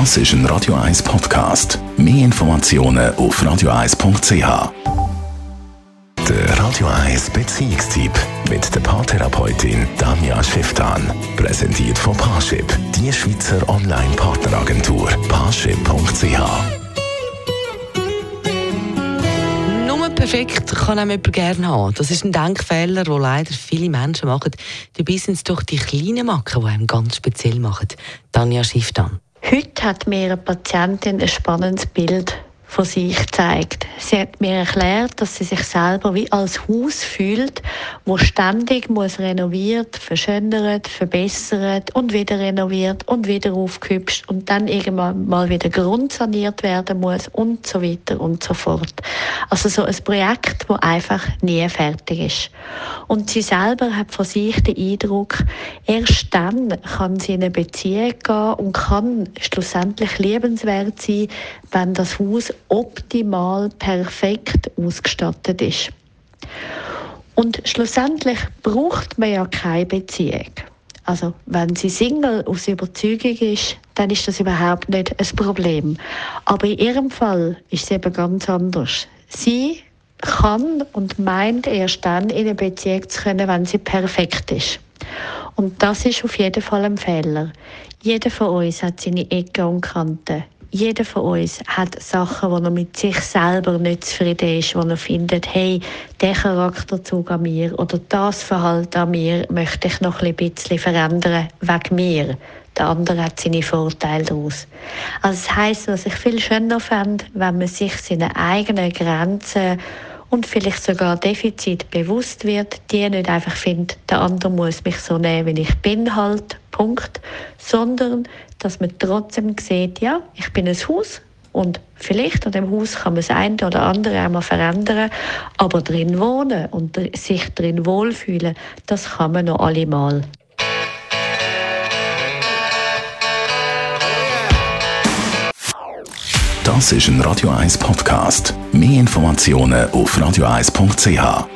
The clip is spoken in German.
Das ist ein Radio 1 Podcast. Mehr Informationen auf radio1.ch. Der Radio 1 Beziehungstyp mit der Paartherapeutin Danja Schifftan. Präsentiert von Paarship, die Schweizer Online-Partneragentur. Paarship.ch perfekt kann einem jemand gerne haben. Das ist ein Denkfehler, den leider viele Menschen machen. Dabei sind es doch die kleinen Macken, die einem ganz speziell machen. Tanja Schifftan. Heute hat mir eine Patientin ein spannendes Bild von sich gezeigt. Sie hat mir erklärt, dass sie sich selber wie als Haus fühlt, wo ständig muss renoviert, verschönert, verbessert und wieder renoviert und wieder aufgehübscht und dann irgendwann mal wieder grundsaniert werden muss und so weiter und so fort. Also so ein Projekt, wo einfach nie fertig ist. Und sie selber hat von sich den Eindruck, erst dann kann sie in eine Beziehung gehen und kann schlussendlich liebenswert sein, wenn das Haus optimal perfekt ausgestattet ist. Und schlussendlich braucht man ja keine Beziehung. Also wenn sie Single aus Überzeugung ist, dann ist das überhaupt nicht ein Problem. Aber in ihrem Fall ist es eben ganz anders. Sie kann und meint erst dann in eine Beziehung zu können, wenn sie perfekt ist. Und das ist auf jeden Fall ein Fehler. Jeder von uns hat seine Ecken und Kanten jeder von uns hat Sachen, wo er mit sich selber nicht zufrieden ist, wo er findet, hey, der Charakterzug an mir oder das Verhalten an mir möchte ich noch ein bisschen verändern wegen mir. Der andere hat seine Vorteile daraus. Also das heisst, was ich viel schöner fände, wenn man sich seine eigenen Grenzen und vielleicht sogar Defizit bewusst wird, die nicht einfach findet, der andere muss mich so nehmen, wie ich bin halt, Punkt, sondern dass man trotzdem sieht, ja, ich bin ein Haus und vielleicht an dem Haus kann man das eine oder andere einmal verändern, aber drin wohnen und sich drin wohlfühlen, das kann man noch allemal. Das ist ein Radio 1 Podcast. Mehr Informationen auf radio1.ch.